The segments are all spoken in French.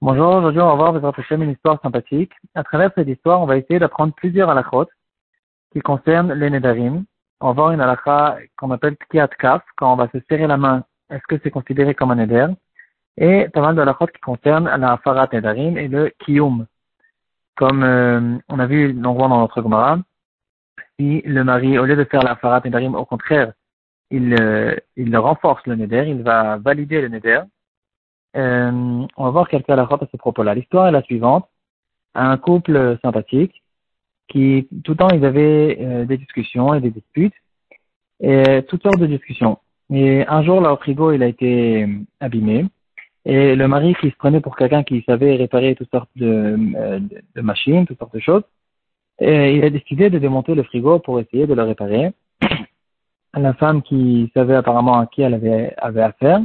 Bonjour, aujourd'hui on va voir votre une histoire sympathique. À travers cette histoire, on va essayer d'apprendre plusieurs halakhot qui concernent les nedarim. On va voir une halakha qu'on appelle tkiat kaf, quand on va se serrer la main, est-ce que c'est considéré comme un neder Et pas mal de halakhot qui concernent la farat nedarim et le kiyum. Comme euh, on a vu longuement dans notre Gemara, si le mari, au lieu de faire la farat nedarim, au contraire, il, euh, il renforce le neder, il va valider le neder. Euh, on va voir quelques halachot à ce propos-là. L'histoire est la suivante. Un couple sympathique qui, tout le temps, ils avaient euh, des discussions et des disputes et toutes sortes de discussions. Et un jour, leur frigo, il a été abîmé. Et le mari qui se prenait pour quelqu'un qui savait réparer toutes sortes de, de, machines, toutes sortes de choses, il a décidé de démonter le frigo pour essayer de le réparer la femme qui savait apparemment à qui elle avait, avait affaire,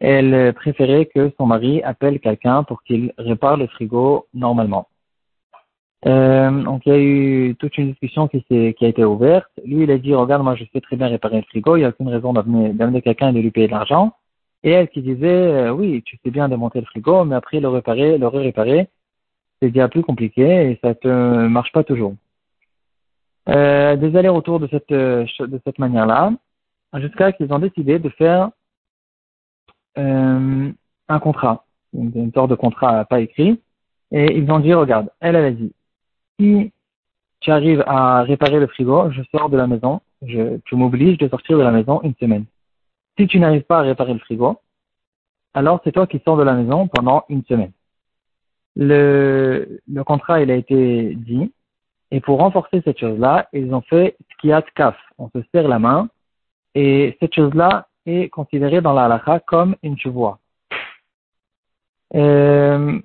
elle préférait que son mari appelle quelqu'un pour qu'il répare le frigo normalement. Euh, donc il y a eu toute une discussion qui, a été ouverte. Lui, il a dit, regarde, moi je sais très bien réparer le frigo, il n'y a aucune raison d'amener quelqu'un et de lui payer de l'argent. Et elle qui disait, euh, oui, tu sais bien démonter le frigo, mais après le réparer, le réparer, c'est déjà plus compliqué et ça ne marche pas toujours. Euh, des allers-retours de cette, euh, de cette manière-là, jusqu'à qu'ils ont décidé de faire euh, un contrat, une, une, sorte de contrat pas écrit, et ils ont dit, regarde, elle, elle a dit, si tu arrives à réparer le frigo, je sors de la maison, je, tu m'obliges de sortir de la maison une semaine. Si tu n'arrives pas à réparer le frigo, alors c'est toi qui sors de la maison pendant une semaine. Le, le contrat, il a été dit, et pour renforcer cette chose-là, ils ont fait skiat kaf. On se serre la main. Et cette chose-là est considérée dans la halakha comme une chevoie. Euh,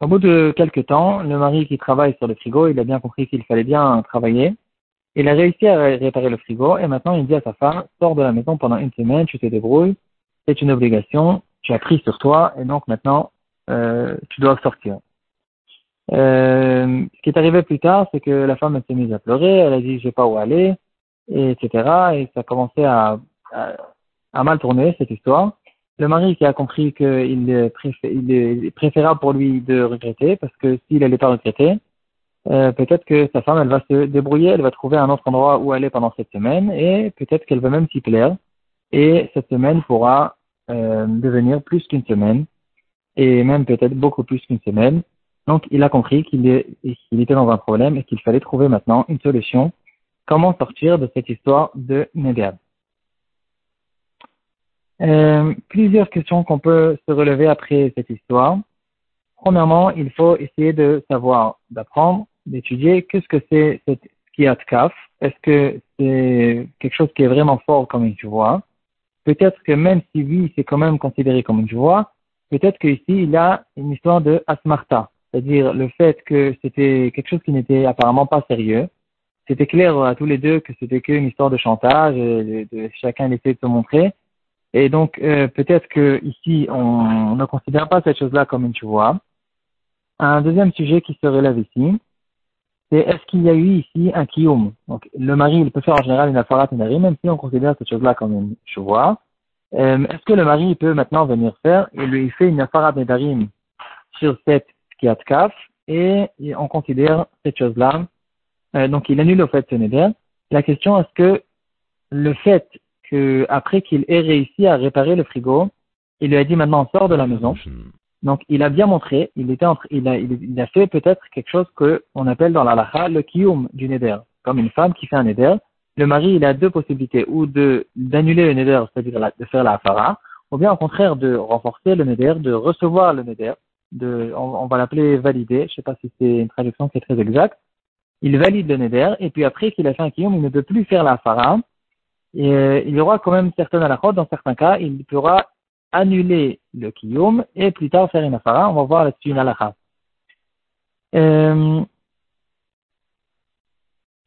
au bout de quelques temps, le mari qui travaille sur le frigo, il a bien compris qu'il fallait bien travailler. Il a réussi à réparer le frigo et maintenant il dit à sa femme, sors de la maison pendant une semaine, tu te débrouilles, c'est une obligation, tu as pris sur toi et donc maintenant euh, tu dois sortir. Euh, ce qui est arrivé plus tard, c'est que la femme s'est mise à pleurer, elle a dit je sais pas où aller, et etc. Et ça a commencé à, à, mal tourner cette histoire. Le mari qui a compris qu'il est, il préférable pour lui de regretter, parce que s'il n'allait pas regretter, euh, peut-être que sa femme elle va se débrouiller, elle va trouver un autre endroit où aller pendant cette semaine, et peut-être qu'elle va même s'y plaire. Et cette semaine pourra euh, devenir plus qu'une semaine, et même peut-être beaucoup plus qu'une semaine donc, il a compris qu'il était dans un problème et qu'il fallait trouver maintenant une solution. Comment sortir de cette histoire de Nédéab euh, Plusieurs questions qu'on peut se relever après cette histoire. Premièrement, il faut essayer de savoir, d'apprendre, d'étudier qu'est-ce que c'est cette kiat kaf. Est-ce que c'est quelque chose qui est vraiment fort comme une vois Peut-être que même si oui, c'est quand même considéré comme une vois, peut-être qu'ici, il a une histoire de asmarta c'est-à-dire le fait que c'était quelque chose qui n'était apparemment pas sérieux. C'était clair à tous les deux que c'était qu'une histoire de chantage, de, de, chacun essayait de se montrer. Et donc euh, peut-être que ici on, ne considère pas cette chose-là comme une vois. Un deuxième sujet qui se relève ici, c'est est-ce qu'il y a eu ici un kiyum Donc le mari il peut faire en général une afarat nari, même si on considère cette chose-là comme une chevoie. Euh, est-ce que le mari peut maintenant venir faire et lui fait une afarat nedarim sur cette kaf, et on considère cette chose-là. Euh, donc il annule au fait ce neder. La question est-ce que le fait que après qu'il ait réussi à réparer le frigo, il lui a dit maintenant sort de la maison. Donc il a bien montré, il était entre, il a, il, a fait peut-être quelque chose que on appelle dans la lacha le kiyum du neder, comme une femme qui fait un neder. Le mari il a deux possibilités, ou de d'annuler le neder, c'est-à-dire de faire la fara, ou bien au contraire de renforcer le neder, de recevoir le neder, de, on, va l'appeler valider, je sais pas si c'est une traduction qui est très exacte. Il valide le neder, et puis après qu'il a fait un kiyum, il ne peut plus faire la fara. Et euh, il y aura quand même certaines alakhot, dans certains cas, il pourra annuler le kiyum et plus tard faire une afara. On va voir là-dessus une alakha. Euh,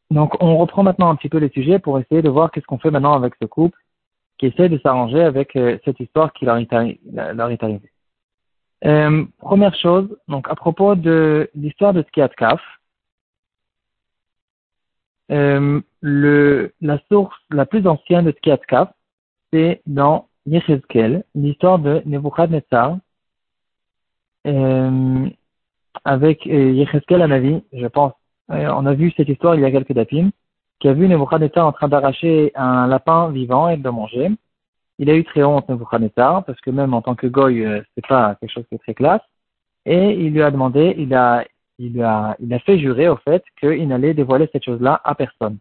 donc on reprend maintenant un petit peu le sujet pour essayer de voir qu'est-ce qu'on fait maintenant avec ce couple qui essaie de s'arranger avec euh, cette histoire qui leur est arrivée. Euh, première chose, donc à propos de l'histoire de Tkiat Kaf, euh, le, la source la plus ancienne de Tkiat Kaf, c'est dans Yechezkel, l'histoire de Nebuchadnezzar, euh, avec euh, Yechezkel Anavi, je pense. Euh, on a vu cette histoire il y a quelques dapim, qui a vu Nebuchadnezzar en train d'arracher un lapin vivant et de le manger. Il a eu très honte Nebuchadnezzar, parce que même en tant que goy, euh, c'est pas quelque chose qui est très classe. Et il lui a demandé, il a, il a, il a fait jurer au fait qu'il n'allait dévoiler cette chose-là à personne.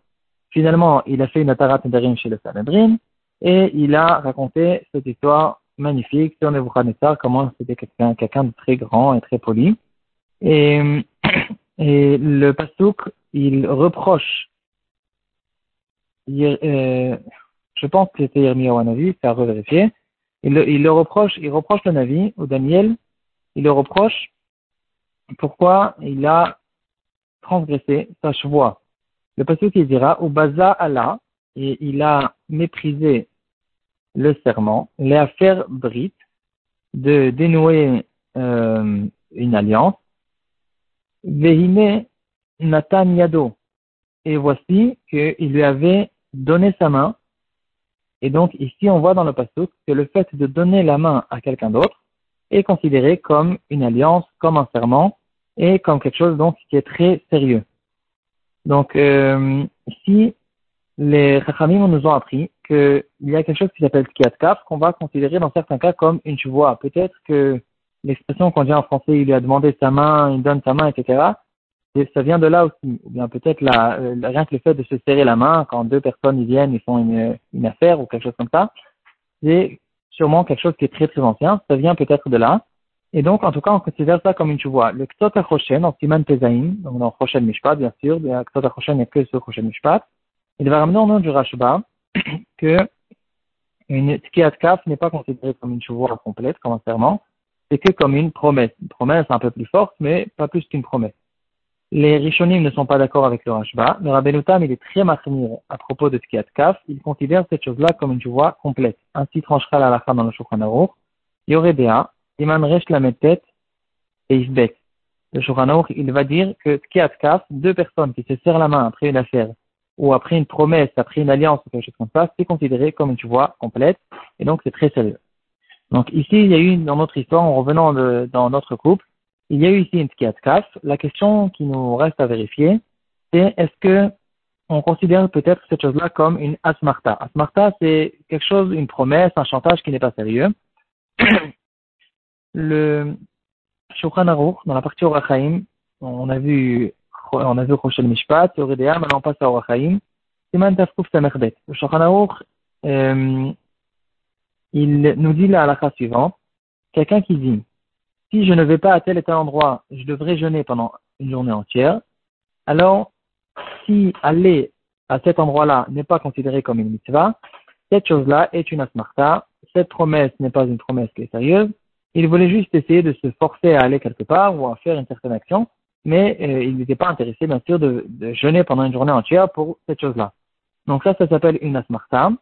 Finalement, il a fait une atarat nedarim chez le Sanhedrin et il a raconté cette histoire magnifique sur Nebuchadnezzar, comment c'était quelqu'un de très grand et très poli. Et, et le Pasouk, il reproche, euh, je pense que c'était Yermia ou Navi, c'est à revérifier, il, il le reproche, il reproche le Navi, ou Daniel, il le reproche. Pourquoi il a transgressé sa chevoie. Le passage qui dira, ou baza Allah, et il a méprisé le serment, les faire brit, de dénouer euh, une alliance, vehine Nathan Yado, et voici qu'il lui avait donné sa main, et donc ici on voit dans le passage que le fait de donner la main à quelqu'un d'autre est considéré comme une alliance, comme un serment, et comme quelque chose donc qui est très sérieux. Donc, euh, ici, les Chachamim nous ont appris qu'il y a quelque chose qui s'appelle Kaf, qu'on va considérer dans certains cas comme une chevoie. Peut-être que l'expression qu'on dit en français, il lui a demandé sa main, il donne sa main, etc., ça vient de là aussi. Ou bien peut-être la, euh, rien que le fait de se serrer la main quand deux personnes y viennent, ils font une, une affaire ou quelque chose comme ça, c'est sûrement quelque chose qui est très très ancien. Ça vient peut-être de là. Et donc, en tout cas, on considère ça comme une chevoie. Le Ktot HaChoshen, en Siman Tezaim, donc dans Choshen Mishpat, bien sûr, le Ktot HaChoshen n'est que ce Choshen Mishpat, il va ramener au nom du Rashba que une Tkiat Kaf n'est pas considérée comme une chevoie complète, comme un serment, c'est que comme une promesse. Une promesse un peu plus forte, mais pas plus qu'une promesse. Les Rishonim ne sont pas d'accord avec le Rashba. Le Rabbenutam, il est très marmir à propos de Tkiat Kaf. Il considère cette chose-là comme une chevoie complète. Ainsi tranchera la lacha dans le Shulchan Aruch. Yoredea, Iman Resh Lametet et Isbet. Le Shulchan il va dire que Tkiat Kaf, deux personnes qui se serrent la main après une affaire ou après une promesse, après une alliance ou quelque chose comme ça, c'est considéré comme une chevoie complète et donc c'est très sérieux. Donc ici, il y a eu dans notre histoire, en revenant de, dans notre couple, il y a eu ici une Tkiat Kaf. La question qui nous reste à vérifier, c'est est-ce que on considère peut-être cette chose-là comme une asmarta? Asmarta, c'est quelque chose, une promesse, un chantage qui n'est pas sérieux. le Shulchan dans la partie Orachaim, on a vu, on a vu Rochel Mishpat, Yoredea, maintenant on passe à Orachaim. Siman Samechbet. Le Shulchan euh, il nous dit la halakha suivante. Quelqu'un qui dit, si je ne vais pas à tel et tel endroit, je devrais jeûner pendant une journée entière. Alors, si aller à cet endroit-là n'est pas considéré comme une mitzvah, cette chose-là est une asmarta. Cette promesse n'est pas une promesse qui est sérieuse. Il voulait juste essayer de se forcer à aller quelque part ou à faire une certaine action, mais euh, il n'était pas intéressé, bien sûr, de, de, jeûner pendant une journée entière pour cette chose-là. Donc ça, ça s'appelle une asmarta.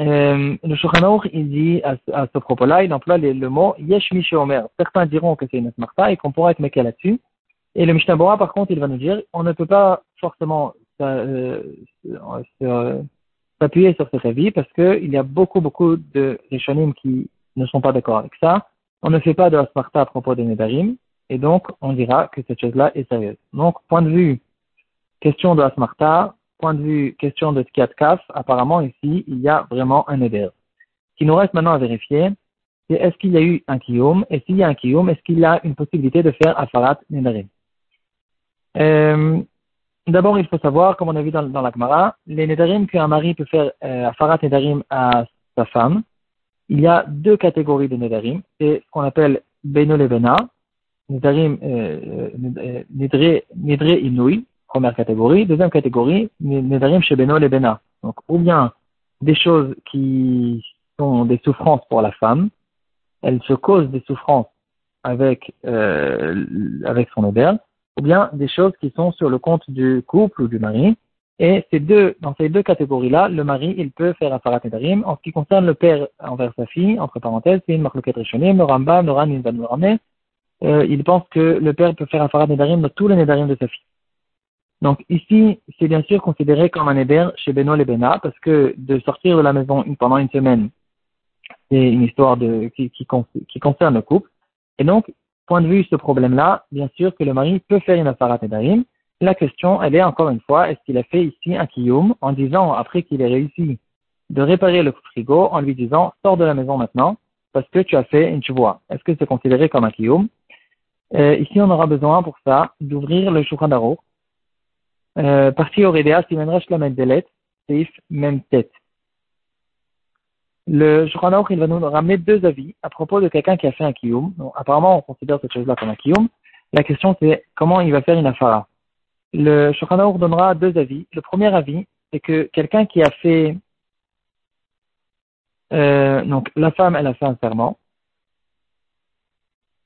Euh, le Shulchan il dit à, ce propos-là, il emploie le, mot yesh omer. Certains diront que c'est une asmarta et qu'on pourra être méqué là-dessus. Et le Mishnah par contre, il va nous dire, on ne peut pas forcément euh, s'appuyer sur cet avis parce qu'il y a beaucoup, beaucoup de Rishonim qui ne sont pas d'accord avec ça. On ne fait pas de Asmarta à propos des Nedarim, et donc on dira que cette chose-là est sérieuse. Donc, point de vue question de Asmarta, point de vue question de Tkiat Kaf, apparemment ici, il y a vraiment un Neder. Ce qui nous reste maintenant à vérifier, c'est est-ce qu'il y a eu un Kiyum, et s'il y a un Kiyum, est-ce qu'il y a une possibilité de faire Afarat Nedarim. Euh, D'abord, il faut savoir, comme on a vu dans, la Gemara, les Nedarim qu'un mari peut faire euh, Afarat Nedarim à sa femme, il y a deux catégories de Nedarim. C'est ce qu'on appelle Beno Lebena, Nedarim, euh, euh Nedre Inouï, première catégorie. Deuxième catégorie, Nedarim chez Beno Lebena. Donc, ou bien des choses qui sont des souffrances pour la femme, elle se cause des souffrances avec, euh, avec son Neder, ou bien des choses qui sont sur le compte du couple ou du mari, et ces deux, dans ces deux catégories-là, le mari, il peut faire Afarat Nedarim. En ce qui concerne le père envers sa fille, entre parenthèses, c'est une marloquette Rishonim, le Rambam, le Ran, euh, il pense que le père peut faire Afarat Nedarim dans tous les Nedarim de sa fille. Donc ici, c'est bien sûr considéré comme un Neder chez Beno et Bena, parce que de sortir de la maison pendant une semaine c'est une histoire de, qui, qui, concerne le couple. Et donc, point de vue ce problème-là, bien sûr que le mari peut faire une afarat nedarim. La question, elle est encore une fois, est-ce qu'il a fait ici un kiyum en disant, après qu'il ait réussi de réparer le frigo, en lui disant, sors de la maison maintenant, parce que tu as fait une vois. Est-ce que c'est considéré comme un kiyum? Euh, Ici, on aura besoin pour ça d'ouvrir le Shulchan partie Aurélia, Simenresh Lamed Delet, Seif même tête. Le Shulchan il va nous ramener deux avis à propos de quelqu'un qui a fait un kiyum. apparemment, on considère cette chose-là comme un kiyum. La question, c'est comment il va faire une afara. Le Shulchan donnera deux avis. Le premier avis, c'est que quelqu'un qui a fait euh, donc la femme, elle a fait un serment.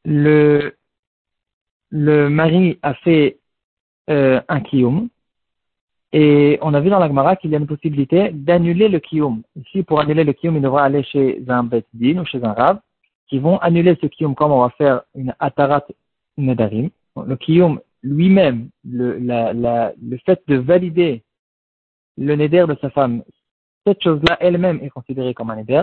Le, le mari a fait euh, un kiyum. Et on a vu dans la Gemara qu'il y a une possibilité d'annuler le kiyum. Ici, pour annuler le kiyum, il devra aller chez un din ou chez un rab, qui vont annuler ce kiyum comme on va faire une atarat nedarim. Le kiyum lui-même, le, la, le fait de valider le neder de sa femme cette chose-là elle-même est considérée comme un éder.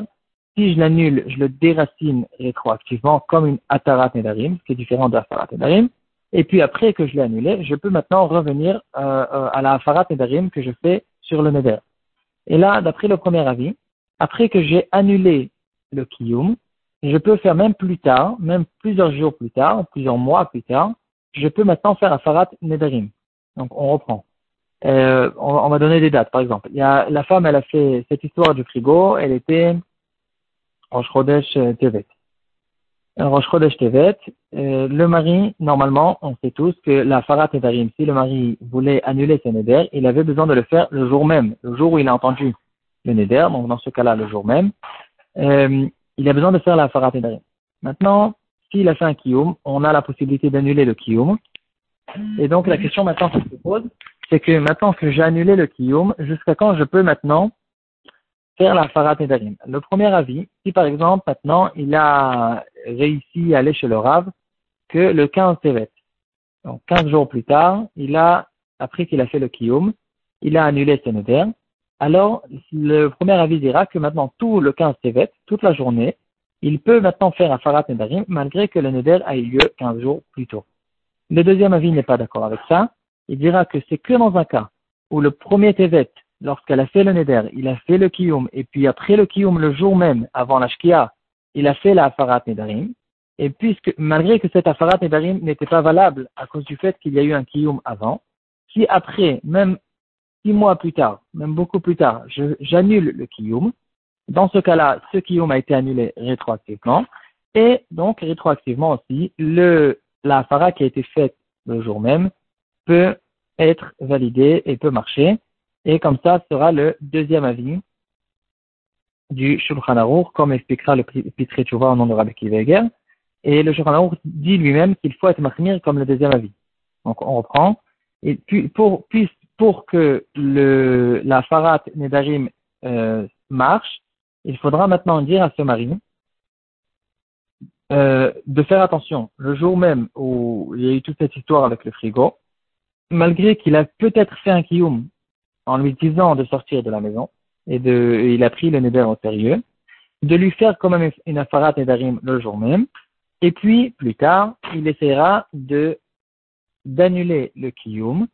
Si je l'annule, je le déracine rétroactivement comme une atarat nedarim, ce qui est différent de l'afarat nedarim. Et puis après que je l'ai annulé, je peux maintenant revenir euh, euh, à la afarat nedarim que je fais sur le neder. Et là, d'après le premier avis, après que j'ai annulé le kiyum, je peux faire même plus tard, même plusieurs jours plus tard, plusieurs mois plus tard, je peux maintenant faire afarat nedarim. Donc on reprend. Euh, on, va donner des dates, par exemple. Il y a, la femme, elle a fait cette histoire du frigo, elle était Chodesh euh, Tevet. Euh, Rosh Chodesh Tevet, le mari, normalement, on sait tous que la Farat Nedarim, si le mari voulait annuler ses Neder, il avait besoin de le faire le jour même, le jour où il a entendu le Neder, donc dans ce cas-là, le jour même, il a besoin de faire la Farat Nedarim. Maintenant, s'il a fait un Kiyum, on a la possibilité d'annuler le Kiyum. Et donc, la question maintenant qui se pose, c'est que maintenant que j'ai annulé le kiyum, jusqu'à quand je peux maintenant faire la nedarim Le premier avis, si par exemple maintenant il a réussi à aller chez le Rav que le 15 Tevet, donc 15 jours plus tard, il a, après qu'il a fait le kiyum, il a annulé ses neder, alors le premier avis dira que maintenant tout le 15 Tevet, toute la journée, il peut maintenant faire un farat nedarim malgré que le neder a eu lieu 15 jours plus tôt. Le deuxième avis n'est pas d'accord avec ça. Il dira que c'est que dans un cas où le premier Tevet, lorsqu'elle a fait le Neder, il a fait le Kiyum, et puis après le Kiyum, le jour même, avant la Shkia, il a fait la Afarat Nedarim, et puisque, malgré que cette Afarat Nedarim n'était pas valable à cause du fait qu'il y a eu un Kiyum avant, si après, même six mois plus tard, même beaucoup plus tard, j'annule le Kiyum, dans ce cas-là, ce Kiyum a été annulé rétroactivement, et donc rétroactivement aussi, la Afara qui a été faite le jour même peut être validé et peut marcher. Et comme ça sera le deuxième avis du Shulchan Aruch, comme expliquera le Pitré Tchouva au nom de Rabbi Kiveger. Et le Shulchan Aruch dit lui-même qu'il faut être marmir comme le deuxième avis. Donc on reprend. Et puis pour, puis, pour que le, la Farat Nedarim euh, marche, il faudra maintenant dire à ce mari euh, de faire attention. Le jour même où il y a eu toute cette histoire avec le frigo, malgré qu'il a peut-être fait un kiyum en lui disant de sortir de la maison, et de, il a pris le neder au sérieux, de lui faire quand même une afarat nedarim le jour même, et puis, plus tard, il essaiera de, d'annuler le kiyum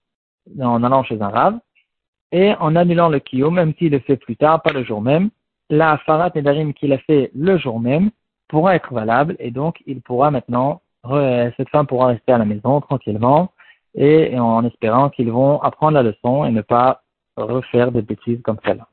en allant chez un rave, et en annulant le kiyum, même s'il le fait plus tard, pas le jour même, la afarat nedarim qu'il a fait le jour même pourra être valable, et donc il pourra maintenant, cette femme pourra rester à la maison tranquillement, et en espérant qu'ils vont apprendre la leçon et ne pas refaire des bêtises comme celle-là.